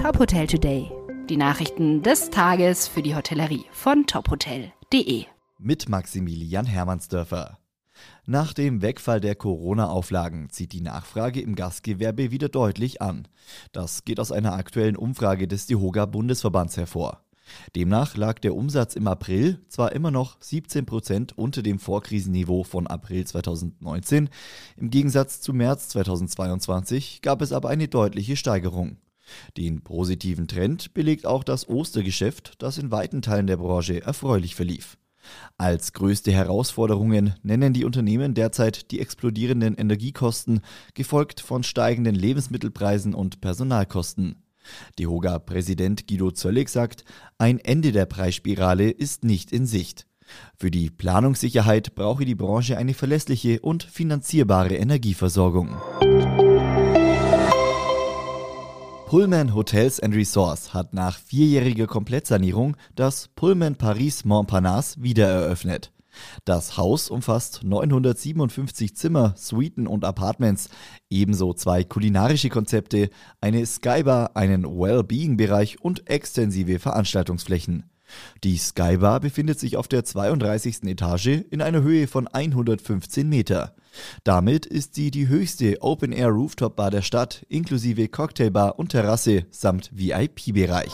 Top Hotel Today. Die Nachrichten des Tages für die Hotellerie von tophotel.de. Mit Maximilian Hermannsdörfer. Nach dem Wegfall der Corona-Auflagen zieht die Nachfrage im Gastgewerbe wieder deutlich an. Das geht aus einer aktuellen Umfrage des DIHOGA Bundesverbands hervor. Demnach lag der Umsatz im April zwar immer noch 17 Prozent unter dem Vorkrisenniveau von April 2019, im Gegensatz zu März 2022 gab es aber eine deutliche Steigerung. Den positiven Trend belegt auch das Ostergeschäft, das in weiten Teilen der Branche erfreulich verlief. Als größte Herausforderungen nennen die Unternehmen derzeit die explodierenden Energiekosten, gefolgt von steigenden Lebensmittelpreisen und Personalkosten. DEHOGA-Präsident Guido Zöllig sagt, ein Ende der Preisspirale ist nicht in Sicht. Für die Planungssicherheit brauche die Branche eine verlässliche und finanzierbare Energieversorgung. Pullman Hotels and Resorts hat nach vierjähriger Komplettsanierung das Pullman Paris Montparnasse wiedereröffnet. Das Haus umfasst 957 Zimmer, Suiten und Apartments, ebenso zwei kulinarische Konzepte, eine Skybar, einen Wellbeing-Bereich und extensive Veranstaltungsflächen. Die Skybar befindet sich auf der 32. Etage in einer Höhe von 115 Meter. Damit ist sie die höchste Open-Air-Rooftop-Bar der Stadt, inklusive Cocktailbar und Terrasse samt VIP-Bereich.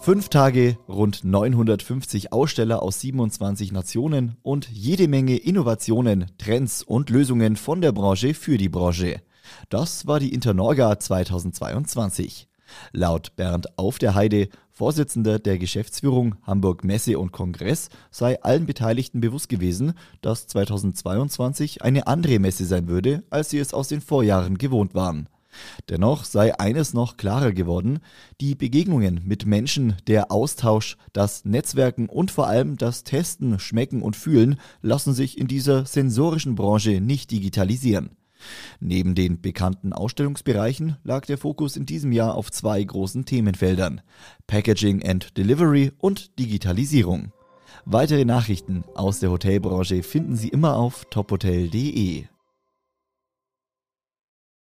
Fünf Tage, rund 950 Aussteller aus 27 Nationen und jede Menge Innovationen, Trends und Lösungen von der Branche für die Branche. Das war die Internorga 2022. Laut Bernd Auf der Heide, Vorsitzender der Geschäftsführung Hamburg Messe und Kongress, sei allen Beteiligten bewusst gewesen, dass 2022 eine andere Messe sein würde, als sie es aus den Vorjahren gewohnt waren. Dennoch sei eines noch klarer geworden, die Begegnungen mit Menschen, der Austausch, das Netzwerken und vor allem das Testen, Schmecken und Fühlen lassen sich in dieser sensorischen Branche nicht digitalisieren. Neben den bekannten Ausstellungsbereichen lag der Fokus in diesem Jahr auf zwei großen Themenfeldern Packaging and Delivery und Digitalisierung. Weitere Nachrichten aus der Hotelbranche finden Sie immer auf tophotel.de.